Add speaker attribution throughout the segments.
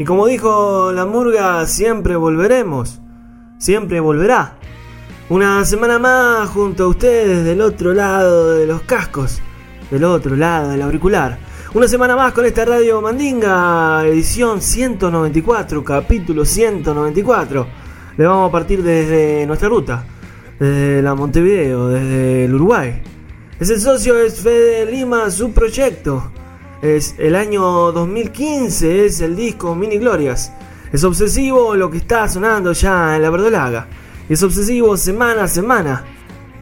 Speaker 1: Y como
Speaker 2: dijo la murga, siempre volveremos. Siempre volverá. Una semana más junto a ustedes del otro lado de los cascos. Del otro lado del auricular. Una semana más con esta radio Mandinga, edición 194, capítulo 194. Le vamos a partir desde nuestra ruta. Desde la Montevideo, desde el Uruguay. Es el socio, es Fede Lima, su proyecto. Es el año 2015, es el disco Mini Glorias. Es obsesivo lo que está sonando ya en la verdolaga. Es obsesivo semana a semana.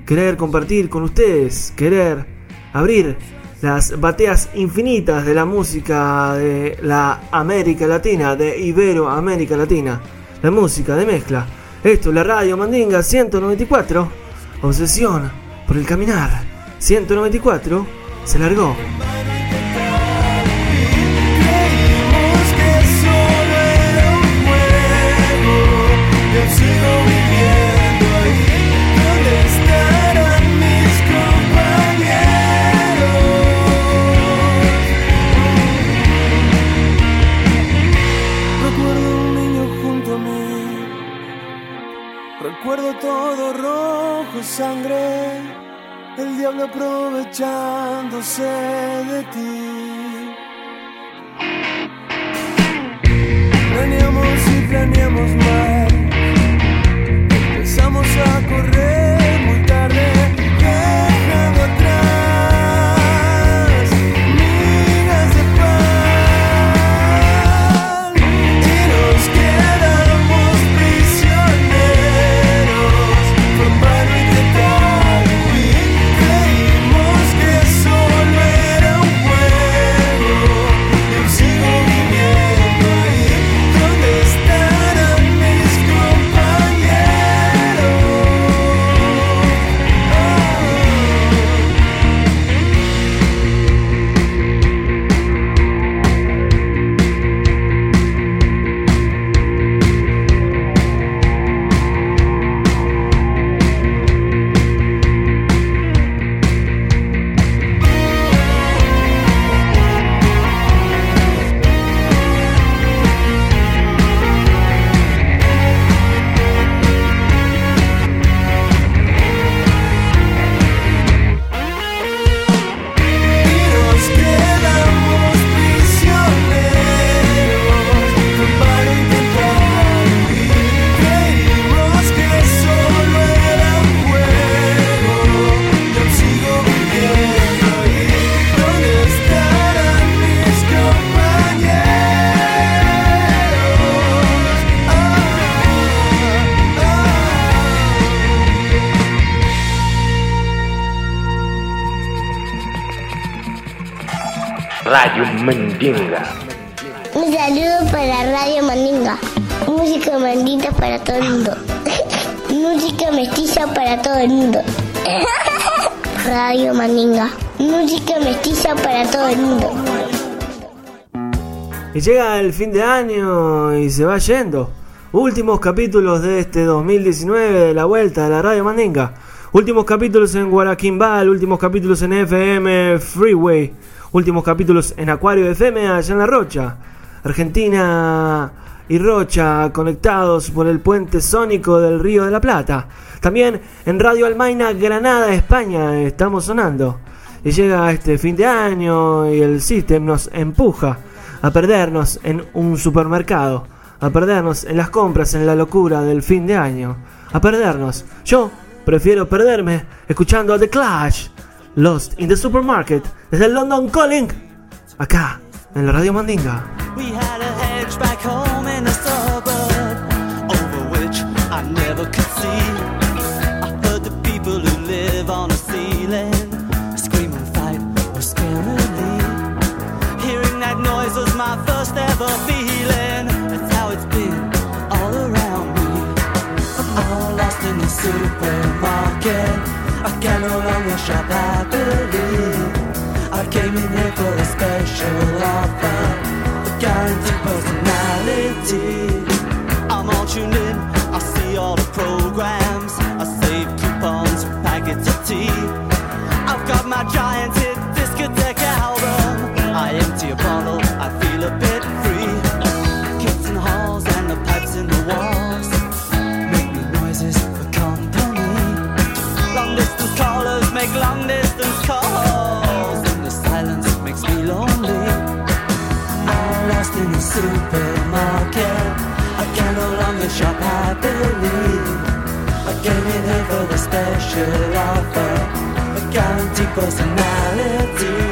Speaker 2: Querer compartir con ustedes, querer abrir las bateas infinitas de la música de la América Latina, de Iberoamérica Latina. La música de mezcla. Esto es la radio Mandinga 194. Obsesión por el caminar. 194 se largó.
Speaker 1: Sangre. El diablo aprovechándose de ti.
Speaker 3: Mandinga.
Speaker 4: Música mestiza para todo el mundo.
Speaker 2: Y llega el fin de año y se va yendo. Últimos capítulos de este 2019 de la vuelta de la Radio Mandinga. Últimos capítulos en Guaraquimbal, últimos capítulos en FM Freeway, últimos capítulos en Acuario FM allá en La Rocha. Argentina y Rocha conectados por el puente sónico del Río de la Plata. También en Radio Almaina, Granada, España, estamos sonando. Y llega este fin de año y el sistema nos empuja a perdernos en un supermercado, a perdernos en las compras, en la locura del fin de año, a perdernos. Yo prefiero perderme escuchando a The Clash, Lost in the Supermarket, desde el London Calling, acá en la Radio Mandinga.
Speaker 5: My first ever feeling. That's how it's been all around me. I'm all lost in the supermarket. I can no longer shop happily. I came in here for a special offer, a guaranteed personality. I'm all tuned in, I see all the programs, I save coupons packets of tea. I've got my giant Special offer, a guaranteed personality.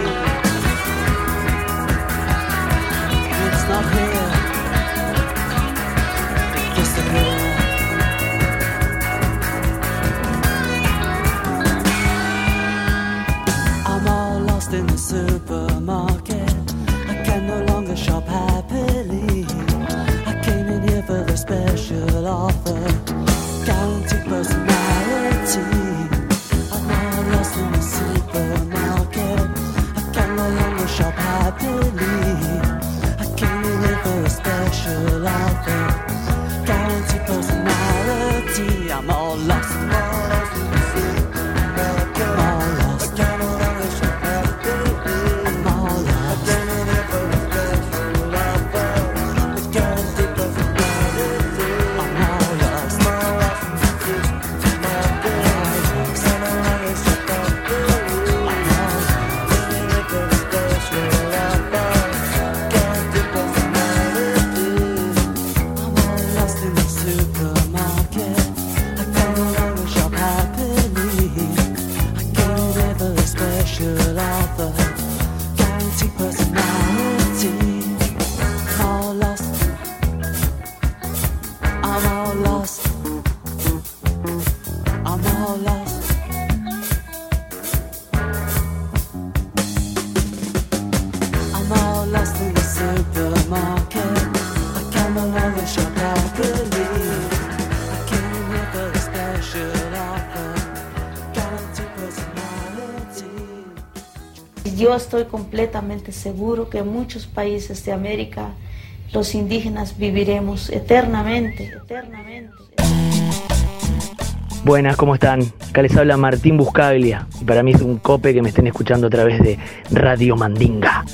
Speaker 6: Yo estoy completamente seguro que en muchos países de América los indígenas viviremos eternamente, eternamente.
Speaker 7: Buenas, ¿cómo están? Acá les habla Martín Buscaglia y para mí es un cope que me estén escuchando a través de Radio Mandinga.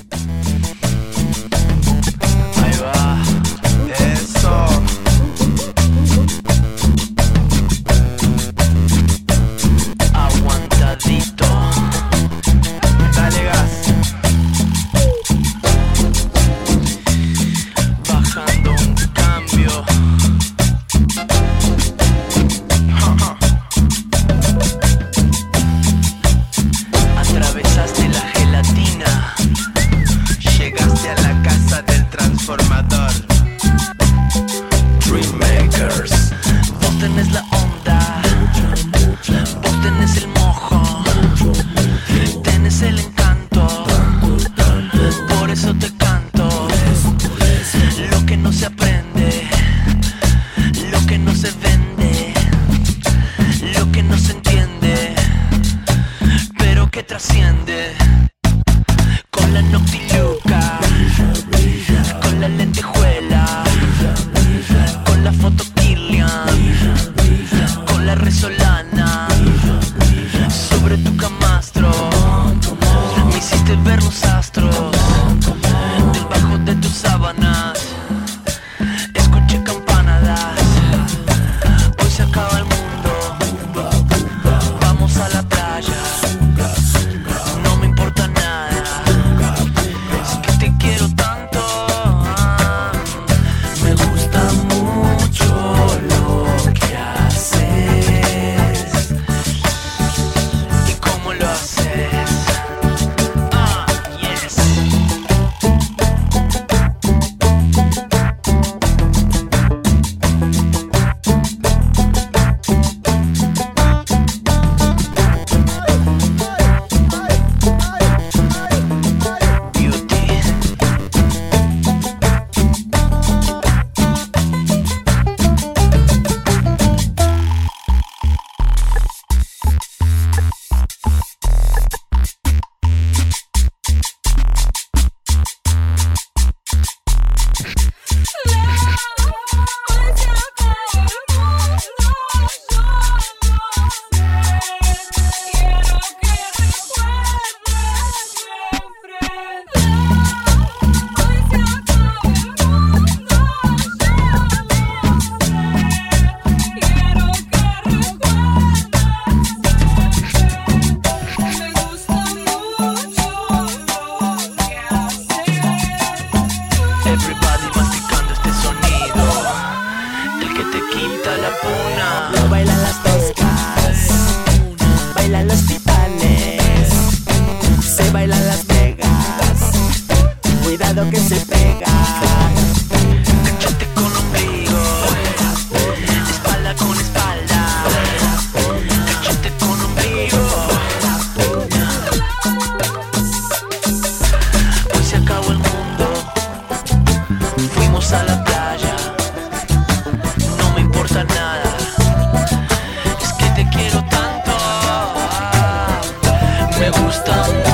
Speaker 8: Me gusta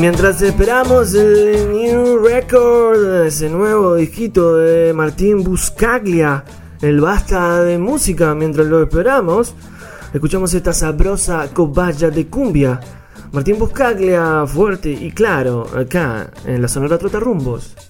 Speaker 2: mientras esperamos el New Record, ese nuevo disquito de Martín Buscaglia, el basta de música, mientras lo esperamos, escuchamos esta sabrosa cobaya de cumbia. Martín Buscaglia, fuerte y claro, acá en la Sonora Trotarrumbos.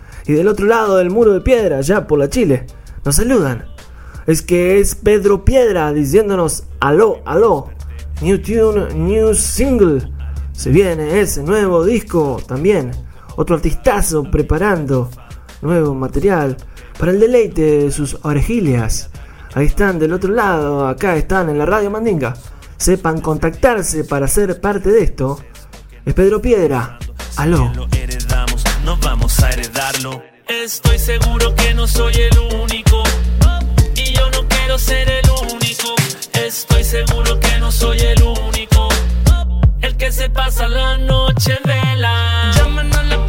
Speaker 2: Y del otro lado del muro de piedra, ya por la Chile, nos saludan. Es que es Pedro Piedra diciéndonos aló, aló. New tune, new single. Se viene ese nuevo disco también. Otro artistazo preparando nuevo material para el deleite de sus orejilias. Ahí están del otro lado, acá están en la radio Mandinga. Sepan contactarse para ser parte de esto. Es Pedro Piedra. Aló.
Speaker 9: No vamos a heredarlo. Estoy seguro que no soy el único. Y yo no quiero ser el único. Estoy seguro que no soy el único. El que se pasa la noche en vela. Llaman a la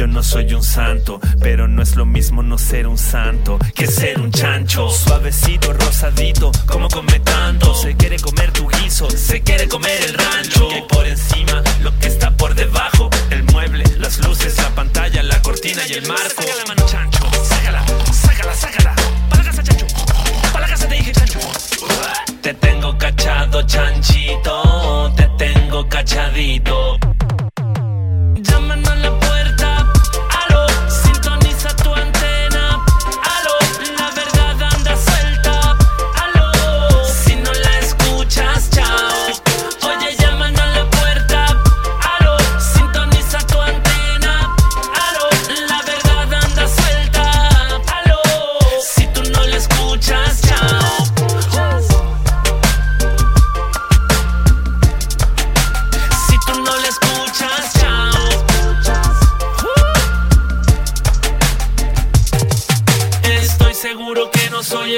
Speaker 9: yo no soy un santo, pero no es lo mismo no ser un santo que ser un chancho. Suavecito, rosadito, como come tanto. Se quiere comer tu guiso, se quiere comer el rancho. Y hay por encima lo que está por debajo: el mueble, las luces, la pantalla, la cortina y el marco. Saca la mano, chancho. Sácala, sácala, sácala. Para la casa, chancho. Para la casa te dije, chancho. Te tengo cachado, chanchito. Te tengo cachadito.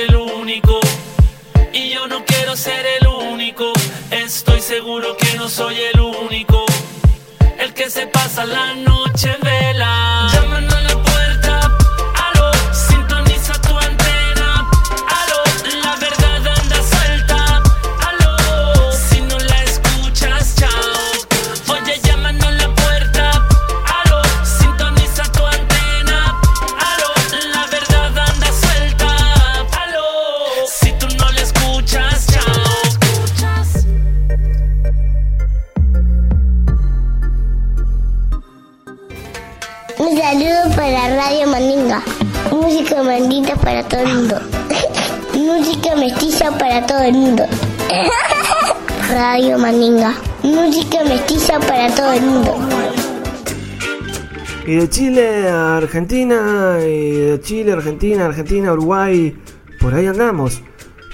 Speaker 9: El único. Y yo no quiero ser el único. Estoy seguro que no soy el único. El que se pasa la noche en vela.
Speaker 4: El mundo. Radio Mandinga. Música mestiza para todo el mundo.
Speaker 2: Y de Chile a Argentina, y de Chile, Argentina, Argentina, Uruguay, por ahí andamos,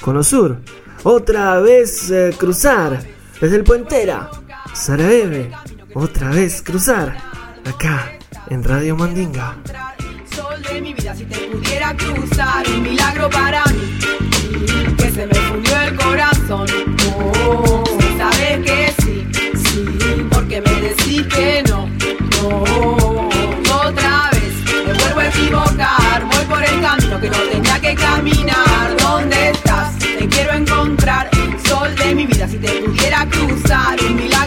Speaker 2: con Sur. Otra vez eh, cruzar, desde el Puentera, Sarajevo, otra vez cruzar, acá en Radio Mandinga.
Speaker 10: Sol de mi vida, si te pudiera cruzar, un milagro para mí, que se me fundió el corazón. Oh, sabes que sí, sí, porque me decís que no, no. Otra vez me vuelvo a equivocar, voy por el camino que no tenía que caminar. ¿Dónde estás? Te quiero encontrar, sol de mi vida, si te pudiera cruzar, un milagro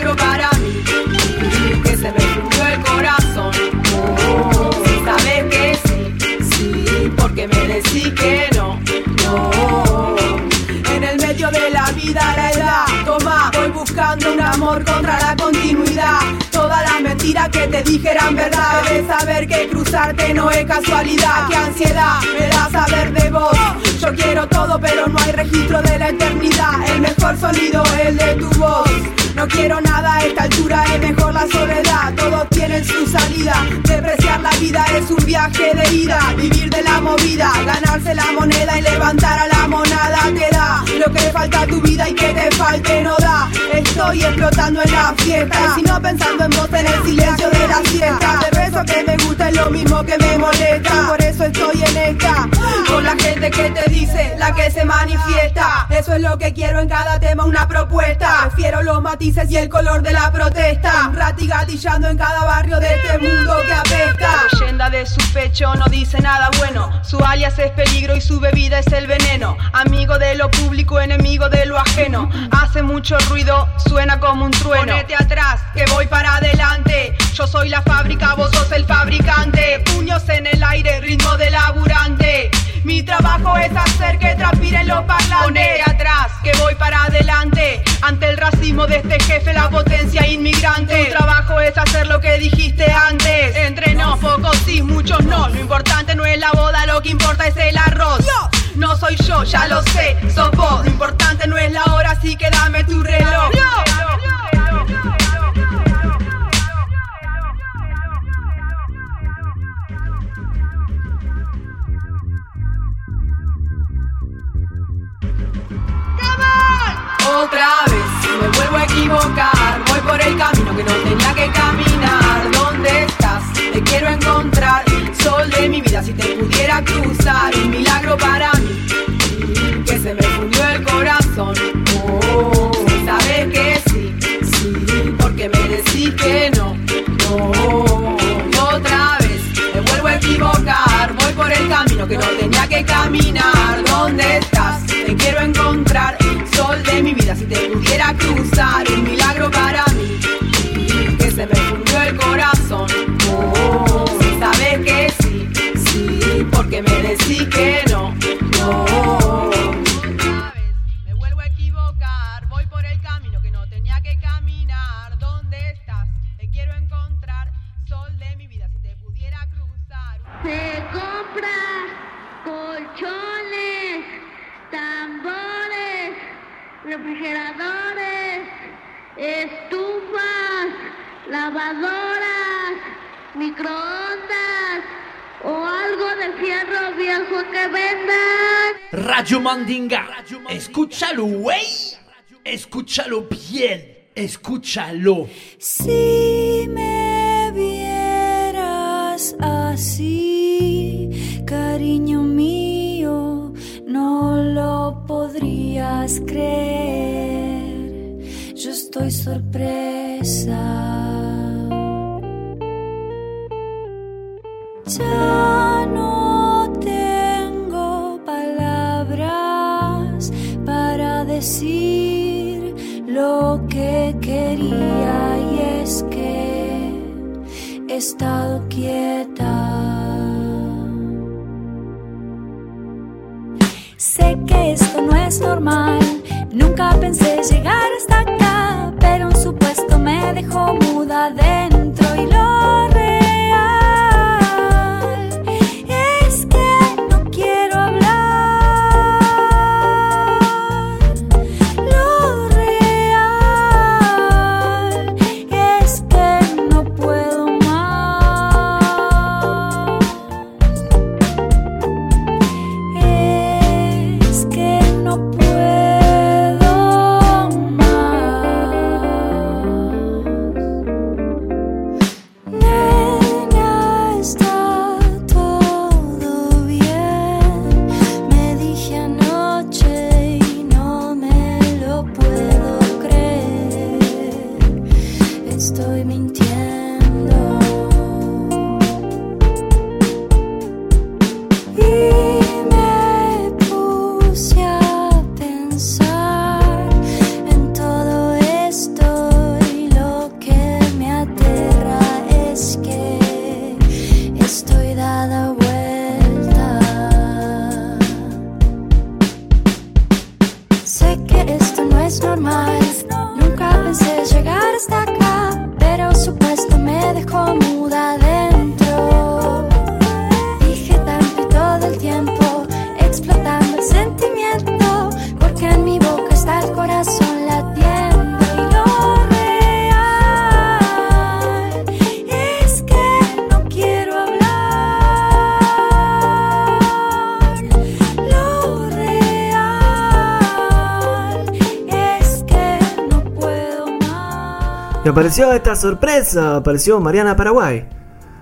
Speaker 10: Mentiras que te dije eran verdad. Debes saber que cruzarte no es casualidad. Qué ansiedad me da saber de vos. Yo quiero todo, pero no hay registro de la eternidad. El mejor sonido es de tu voz. No quiero nada a esta altura, es mejor la soledad. Todos tienen su salida. Depreciar la vida es un viaje de ida. Vivir de la movida, ganarse la moneda y levantar a la monada que da. Lo que le falta a tu vida y que te falte no da. Estoy explotando en la fiesta. Y si no pensando en vos en el silencio de la siesta. De beso que me gusta es lo mismo que me molesta. Por eso estoy en esta. Con la gente que te dice, la que se manifiesta. Eso es lo que quiero en cada tema, una propuesta. Prefiero los matices y el color de la protesta. Un rati gatillando en cada barrio de este mundo que apesta. La leyenda de su pecho no dice nada bueno. Su alias es peligro y su bebida es el veneno. Amigo de lo público, enemigo de lo ajeno. Hace mucho ruido, suena como un trueno. Ponete atrás, que voy para adelante. Yo soy la fábrica, vos sos el fabricante. Puños en el aire, ritmo de laburante. Mi trabajo es hacer que transpiren los parlantes. Ponete atrás, que voy para adelante. Ante el racismo de este jefe, la potencia inmigrante. Tu trabajo es hacer lo que dijiste antes. Entre nos, pocos sí, muchos no. Lo importante no es la boda, lo que importa es el arroz. No soy yo, ya lo sé, sos vos. Lo importante no es la hora, así que dame tu reloj. Otra vuelvo a equivocar, voy por el camino que no tenía que caminar. ¿Dónde estás? Te quiero encontrar, sol de mi vida, si te pudiera cruzar, un milagro para mí, que se me fundió el corazón. Oh, sabes que sí, sí, porque me decís que no, no. Otra vez me vuelvo a equivocar, voy por el camino que no tenía que caminar.
Speaker 11: Escúchalo bien. Escúchalo.
Speaker 12: Si me vieras así, cariño mío, no lo podrías creer. Yo estoy sorpresa. Ya no tengo palabras para decir lo que quería y es que he estado quieta. Sé que esto no es normal, nunca pensé llegar hasta acá, pero un supuesto me dejó muda dentro y lo
Speaker 2: apareció esta sorpresa, apareció Mariana Paraguay.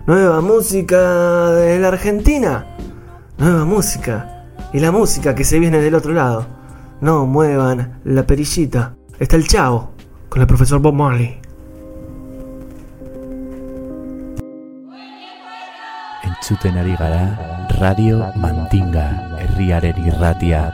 Speaker 2: Nueva música de la Argentina. Nueva música. Y la música que se viene del otro lado. No muevan la perillita. Está el chavo con el profesor Bob Marley.
Speaker 13: Entzuten ari Radio Mandinga herriaren irratia.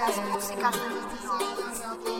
Speaker 14: las músicas de La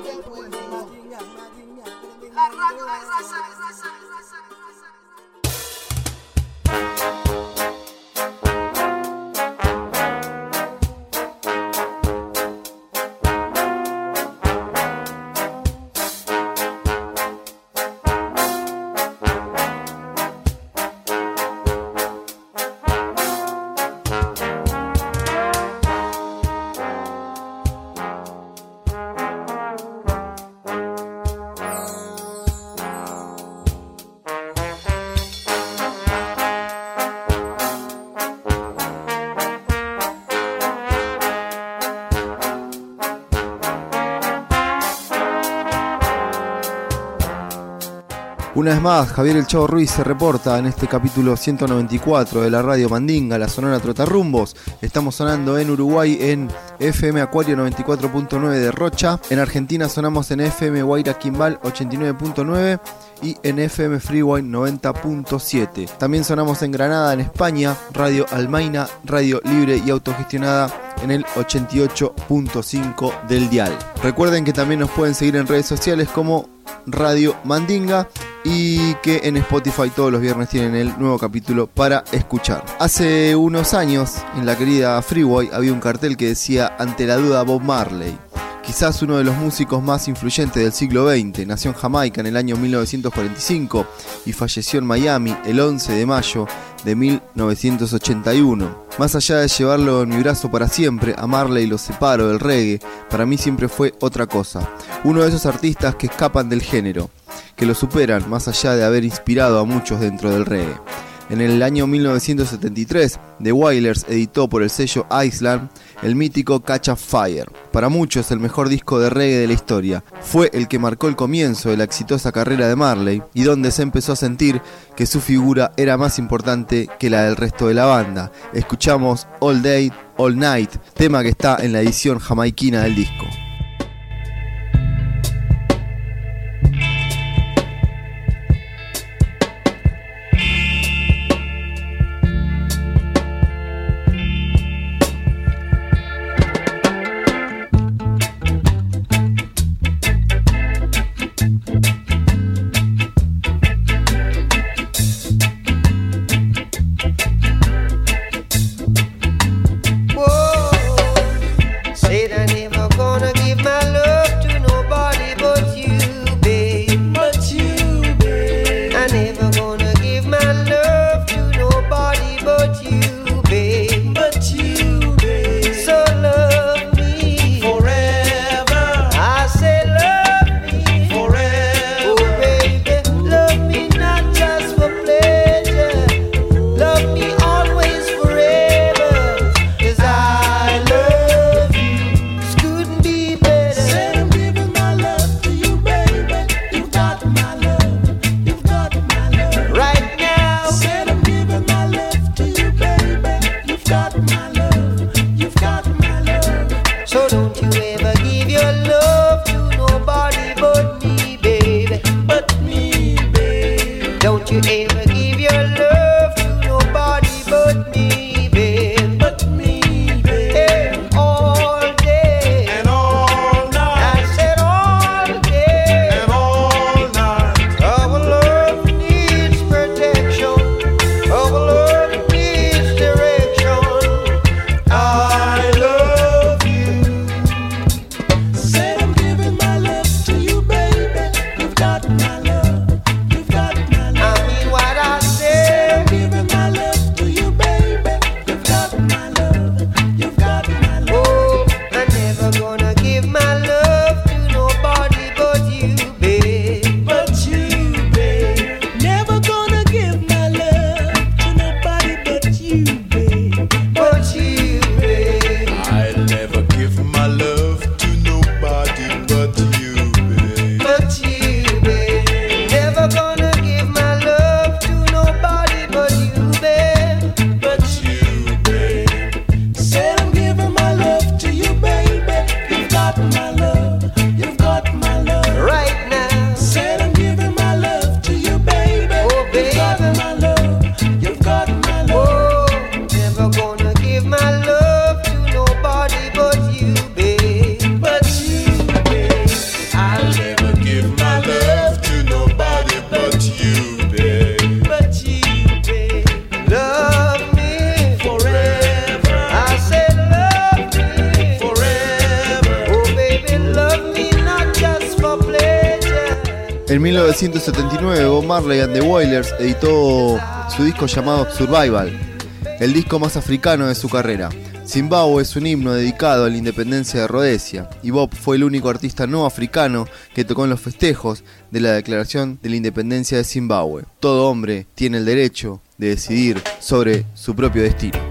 Speaker 15: Una vez más, Javier El Chavo Ruiz se reporta en este capítulo 194 de la radio Mandinga, la Sonora Trotarrumbos. Estamos sonando en Uruguay en FM Acuario 94.9 de Rocha. En Argentina sonamos en FM Guaira Quimbal 89.9 y en FM Freeway 90.7. También sonamos en Granada, en España, Radio Almaina, radio libre y autogestionada en el 88.5 del dial. Recuerden que también nos pueden seguir en redes sociales como Radio Mandinga y que en Spotify todos los viernes tienen el nuevo capítulo para escuchar. Hace unos años en la querida Freeway había un cartel que decía ante la duda Bob Marley. Quizás uno de los músicos más influyentes del siglo XX, nació en Jamaica en el año 1945 y falleció en Miami el 11 de mayo de 1981. Más allá de llevarlo en mi brazo para siempre, a Marley lo separo del reggae, para mí siempre fue otra cosa. Uno de esos artistas que escapan del género, que lo superan más allá de haber inspirado a muchos dentro del reggae. En el año 1973, The Wailers editó por el sello Island el mítico Catch a Fire. Para muchos el mejor disco de reggae de la historia. Fue el que marcó el comienzo de la exitosa carrera de Marley y donde se empezó a sentir que su figura era más importante que la del resto de la banda. Escuchamos All Day, All Night, tema que está en la edición jamaiquina del disco.
Speaker 16: Editó su disco llamado Survival, el disco más africano de su carrera. Zimbabue es un himno dedicado a la independencia de Rhodesia y Bob fue el único artista no africano que tocó en los festejos de la declaración de la independencia de Zimbabue. Todo hombre tiene el derecho de decidir sobre su propio destino.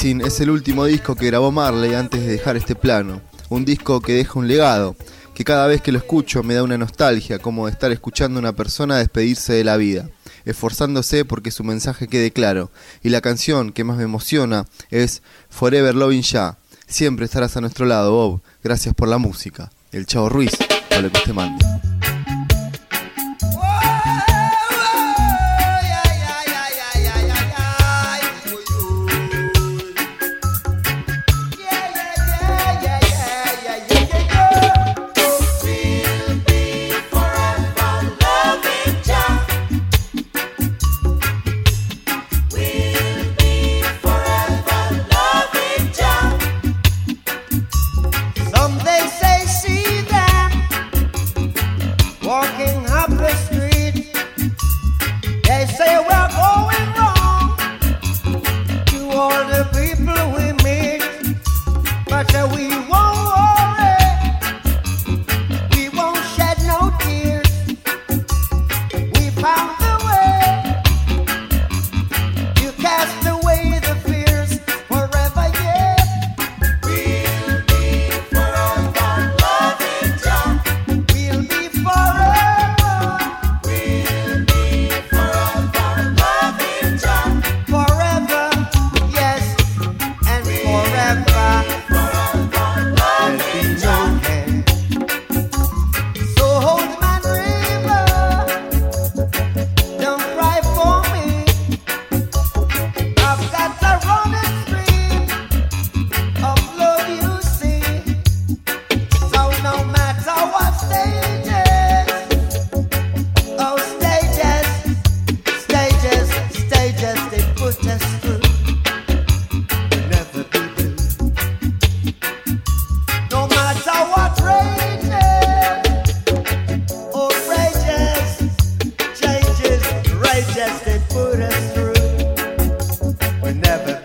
Speaker 15: Es el último disco que grabó Marley antes de dejar este plano. Un disco que deja un legado, que cada vez que lo escucho me da una nostalgia, como de estar escuchando a una persona despedirse de la vida, esforzándose porque su mensaje quede claro. Y la canción que más me emociona es Forever Loving Ya. Siempre estarás a nuestro lado, Bob. Gracias por la música. El Chavo Ruiz, por lo que usted
Speaker 16: manda. whenever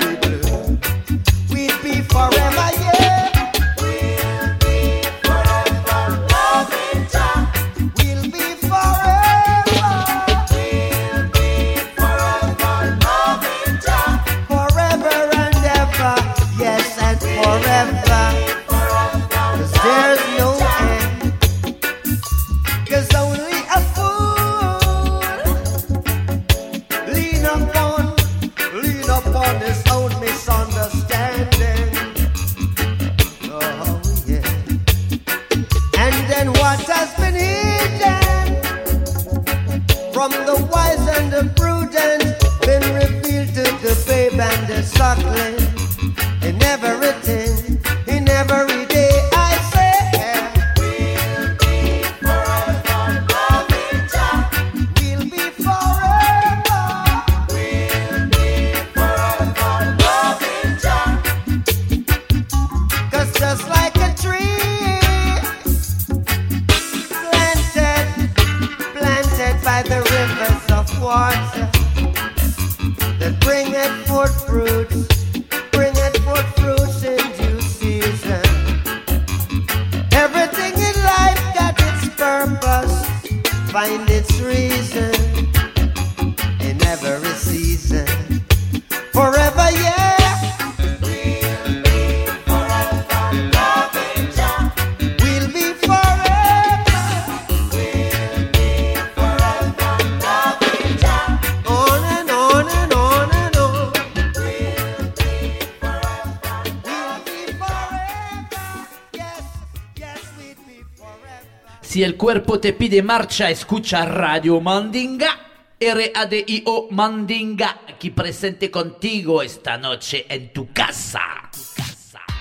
Speaker 11: Si el cuerpo te pide marcha, escucha Radio Mandinga. RADIO Mandinga, aquí presente contigo esta noche en tu casa.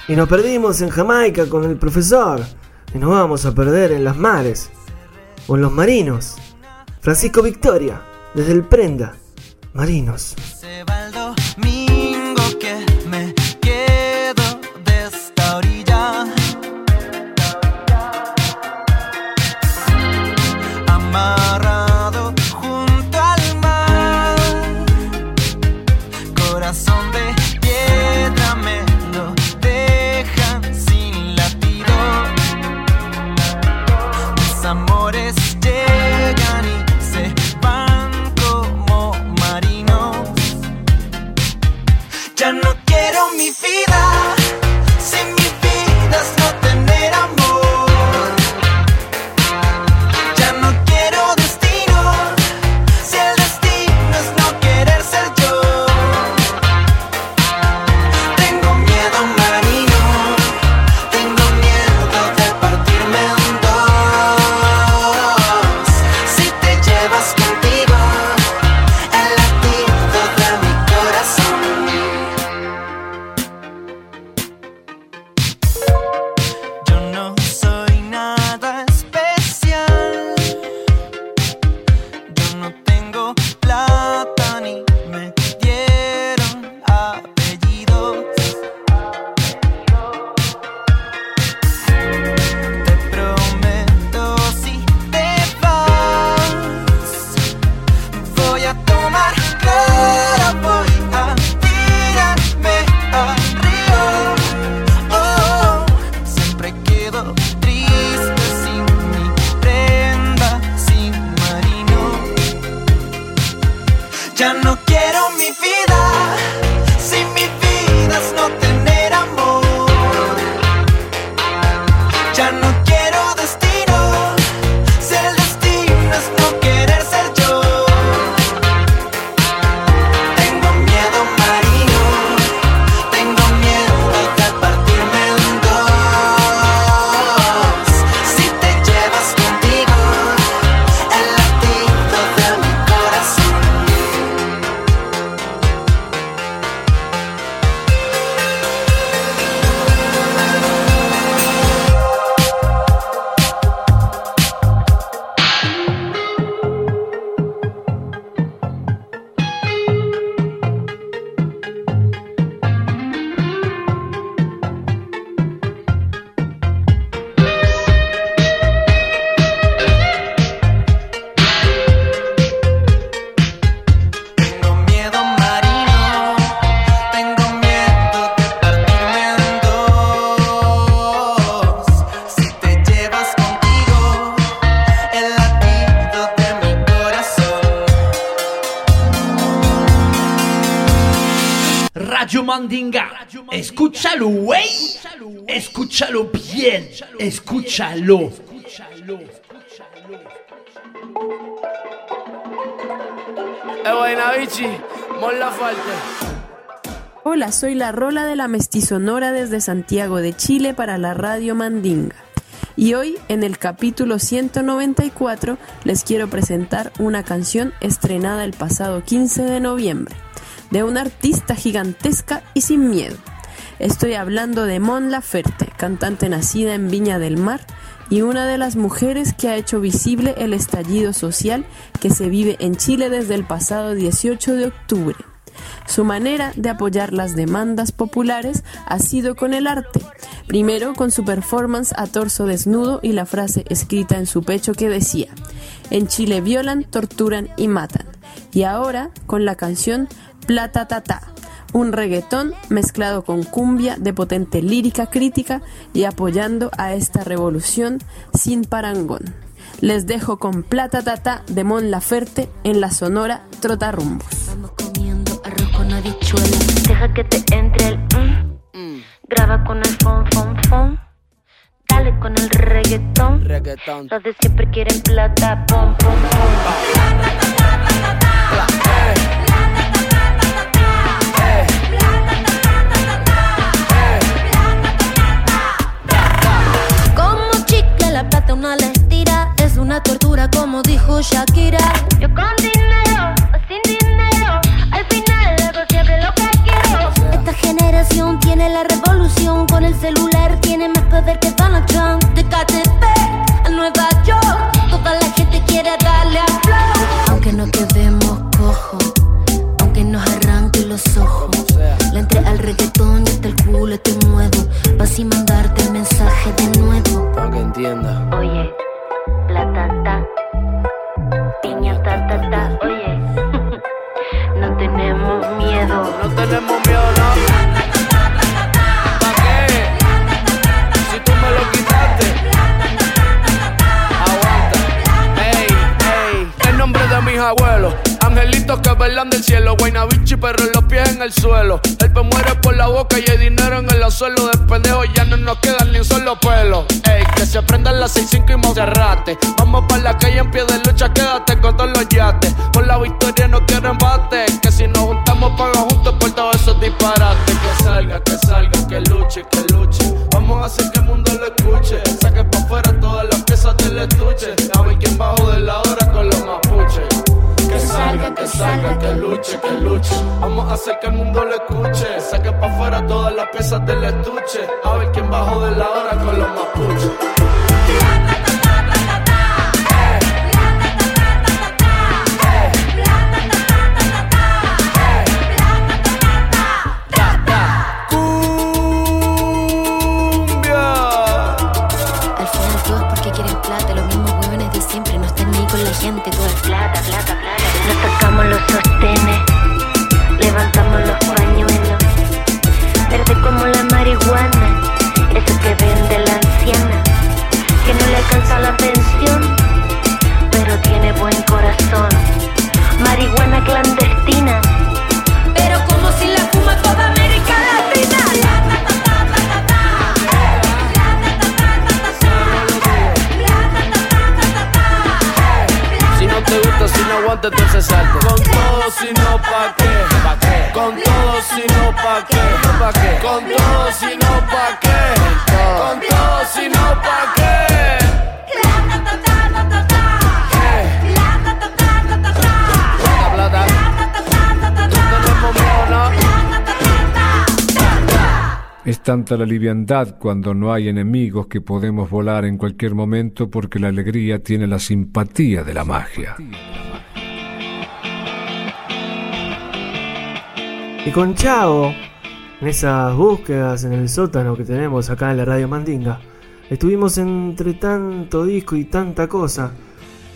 Speaker 2: Y nos perdimos en Jamaica con el profesor. Y nos vamos a perder en las mares. O en los marinos. Francisco Victoria, desde el Prenda. Marinos.
Speaker 11: Escúchalo.
Speaker 17: Buena, bichi. Mon la falta.
Speaker 18: Hola, soy la Rola de la Mestizonora desde Santiago de Chile para la Radio Mandinga. Y hoy, en el capítulo 194, les quiero presentar una canción estrenada el pasado 15 de noviembre, de una artista gigantesca y sin miedo. Estoy hablando de Mon Laferte, cantante nacida en Viña del Mar y una de las mujeres que ha hecho visible el estallido social que se vive en Chile desde el pasado 18 de octubre. Su manera de apoyar las demandas populares ha sido con el arte, primero con su performance a torso desnudo y la frase escrita en su pecho que decía, en Chile violan, torturan y matan, y ahora con la canción Plata Tata, un reggaetón mezclado con cumbia de potente lírica crítica y apoyando a esta revolución sin parangón. Les dejo con Plata Tata de Mon Laferte en la sonora Trotarrumbos.
Speaker 19: con habichuela. Deja que te entre el mm. Graba con el fon, fon, fon. Dale con el reggaetón.
Speaker 17: Reggaetón.
Speaker 19: Los de siempre quieren plata, pom, pom, pom.
Speaker 20: Como una le tira Es una tortura como dijo Shakira
Speaker 19: Yo con dinero o sin dinero. Al final hago siempre lo que quiero.
Speaker 20: Esta generación tiene la revolución Con el celular tiene más poder que Donald Trump De KTP a Nueva York Toda la gente quiere darle a flow Aunque no quedemos cojos Aunque nos arranque los ojos Le entré al reggaetón y hasta el culo te muevo Pa' así mandarte el mensaje de
Speaker 17: entienda.
Speaker 19: Oye, plata, ta. Piña, ta, ta, ta. Oye, no tenemos miedo.
Speaker 17: No tenemos miedo, no. ¿Pa' qué? Si tú me lo quitaste. Aguanta. Ey, ey. El nombre de mis abuelos. Angelitos que velan del cielo. Guaynabichi, pero los pies en el suelo. El pe muere por la boca y hay dinero en el suelo. De pendejo ya no nos quedan ni un solo pelo. Ey, se prendan las 6-5 y Monserrate. Vamos para la calle en pie de lucha, quédate con todos los yates. Por la victoria no quiero embate. Que si nos juntamos, paga juntos por todos esos disparates. Que salga, que salga, que luche, que luche. Vamos a hacer que el mundo lo escuche. Saque pa' afuera todas las piezas del estuche. A ver quién bajo de la hora con los mapuches. Que salga, que salga, que luche, que luche. Vamos a hacer que el mundo lo escuche. Saque pa' afuera todas las piezas del estuche. A ver quién bajo de la hora con los mapuches.
Speaker 20: Con todo, si
Speaker 17: no, pa' qué. Con todo, si no, pa' qué. Plata, plata.
Speaker 21: Es tanta la liviandad cuando no hay enemigos que podemos volar en cualquier momento porque la alegría tiene la simpatía de la magia.
Speaker 2: Y con Chavo, en esas búsquedas en el sótano que tenemos acá en la Radio Mandinga, estuvimos entre tanto disco y tanta cosa.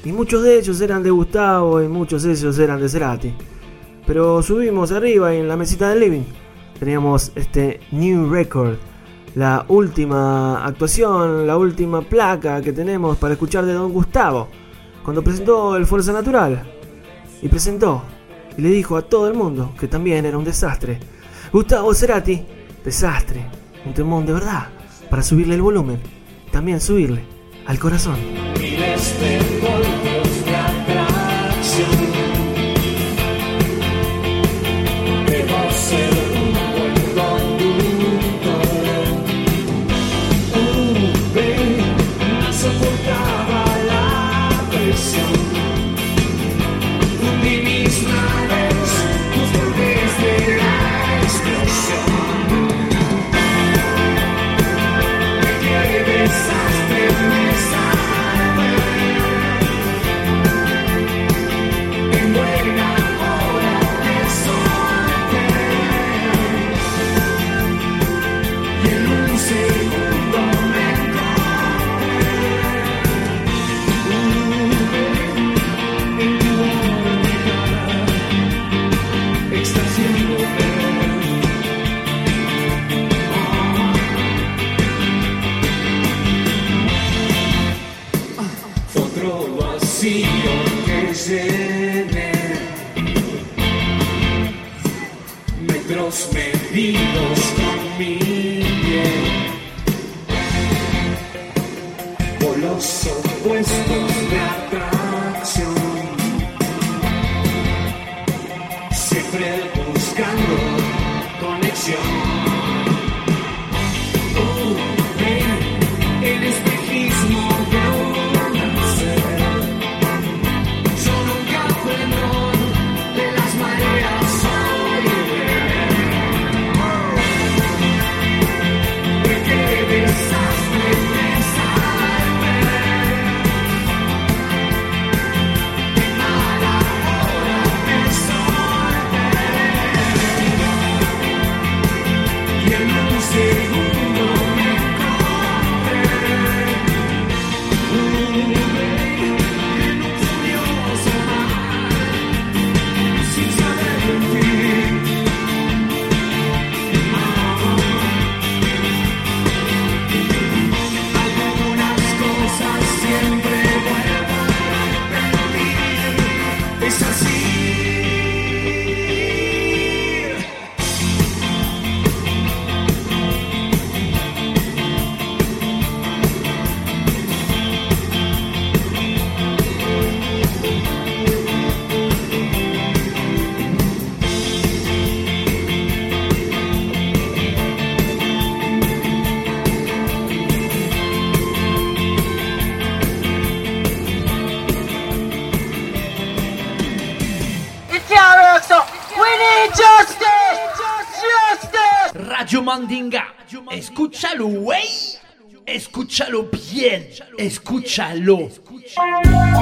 Speaker 2: Y muchos de ellos eran de Gustavo y muchos de ellos eran de Cerati. Pero subimos arriba y en la mesita del living teníamos este New Record, la última actuación, la última placa que tenemos para escuchar de Don Gustavo, cuando presentó el Fuerza Natural. Y presentó, y le dijo a todo el mundo que también era un desastre.
Speaker 21: Gustavo Cerati, desastre, un temón de verdad, para subirle el volumen, también subirle al corazón.
Speaker 12: Radio Mandinga. Escúchalo, güey. Escúchalo bien. Escúchalo.
Speaker 2: Escúchalo.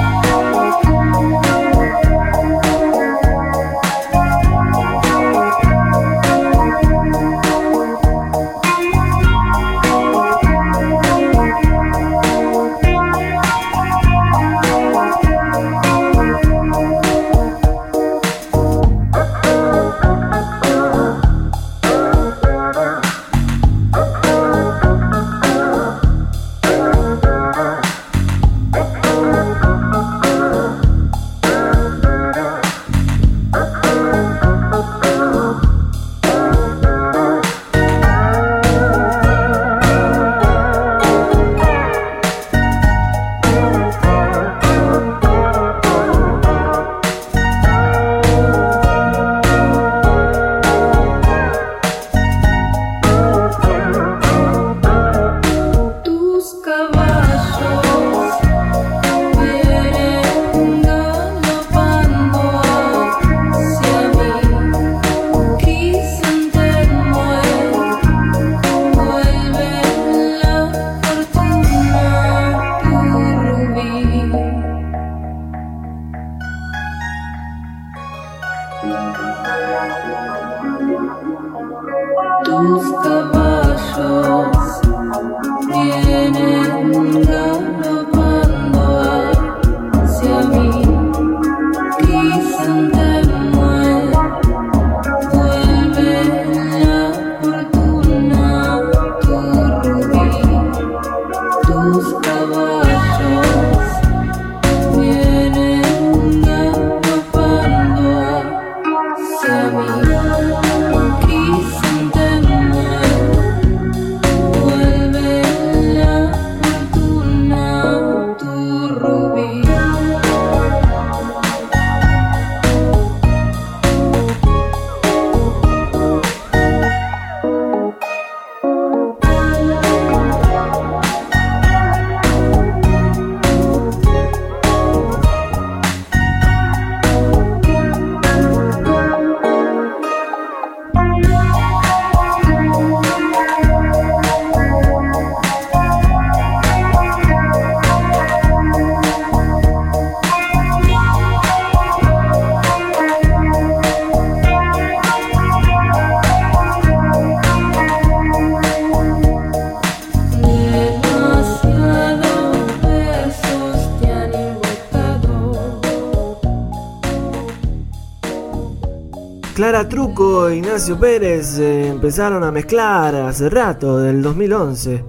Speaker 2: Truco e Ignacio Pérez eh, empezaron a mezclar hace rato, del 2011.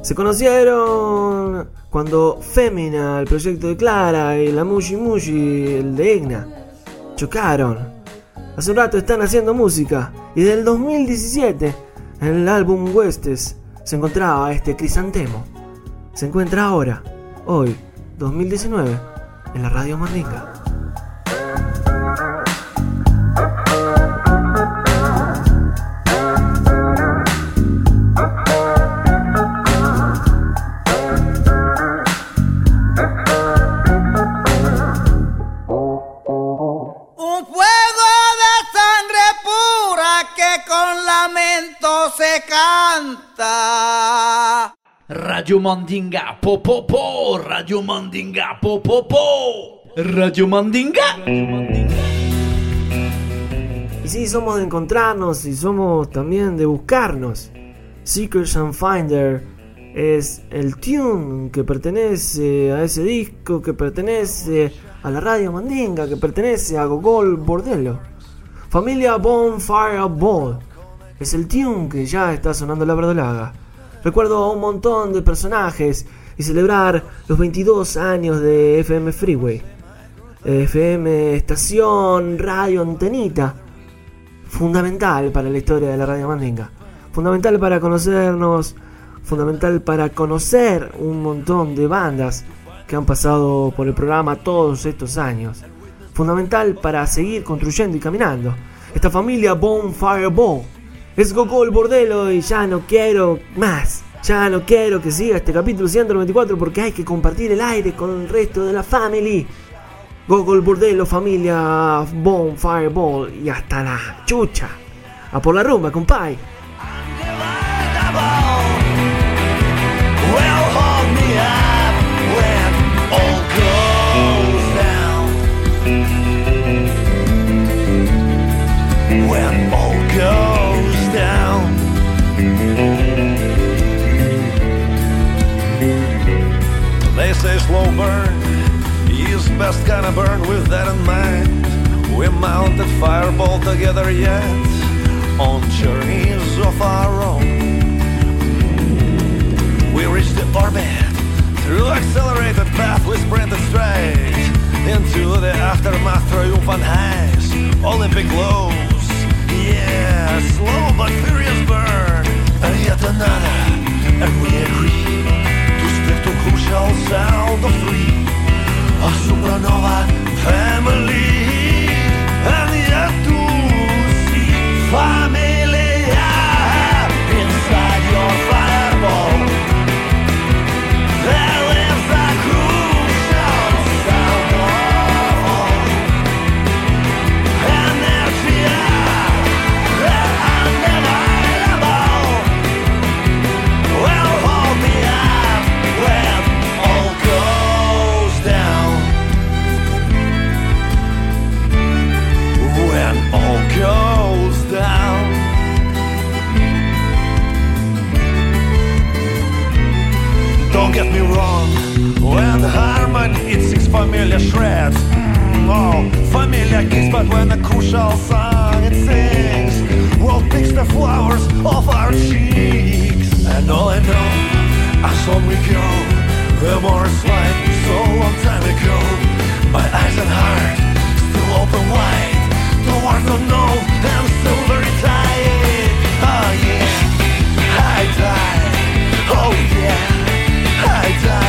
Speaker 2: Se conocieron cuando Femina, el proyecto de Clara, y la Mushi Mushi, el de Igna, chocaron. Hace un rato están haciendo música y desde el 2017, en el álbum Huestes, se encontraba este crisantemo. Se encuentra ahora, hoy, 2019, en la Radio Mandinga.
Speaker 11: Radio Mandinga, po po po, Radio Mandinga, po po po, Radio Mandinga.
Speaker 2: Y sí, somos de encontrarnos y somos también de buscarnos. Seekers and Finder es el tune que pertenece a ese disco, que pertenece a la radio Mandinga, que pertenece a Gogol Bordello. Familia Bonfire Ball es el tune que ya está sonando la verdolaga. Recuerdo a un montón de personajes y celebrar los 22 años de FM Freeway. FM Estación Radio Antenita. Fundamental para la historia de la radio Mandinga. Fundamental para conocernos. Fundamental para conocer un montón de bandas que han pasado por el programa todos estos años. Fundamental para seguir construyendo y caminando. Esta familia Bonfire Ball es Gogol Bordelo y ya no quiero más. Ya no quiero que siga este capítulo 194 porque hay que compartir el aire con el resto de la family. Gogol Bordelo, familia Bonfire Ball y hasta la chucha. A por la rumba, compay.
Speaker 22: Say slow burn is best gonna burn with that in mind. We mounted fireball together yet on journeys of our own. We reached the orbit through accelerated path. We sprinted straight into the aftermath, triumphant highs, Olympic lows. Yeah, slow but furious burn, and yet another, and we agree baix al cel de Flea, a Supernova Family. And yet tu, si fa més Familiar shreds, Шред no. Фамилия Кис, but when a crucial song it sings we'll pick the flowers off our cheeks. And all I know, I saw we go The more it's like so long time ago. My eyes and heart still open wide. The world don't know I'm still very tired. Oh yeah, I die. Oh yeah, I die.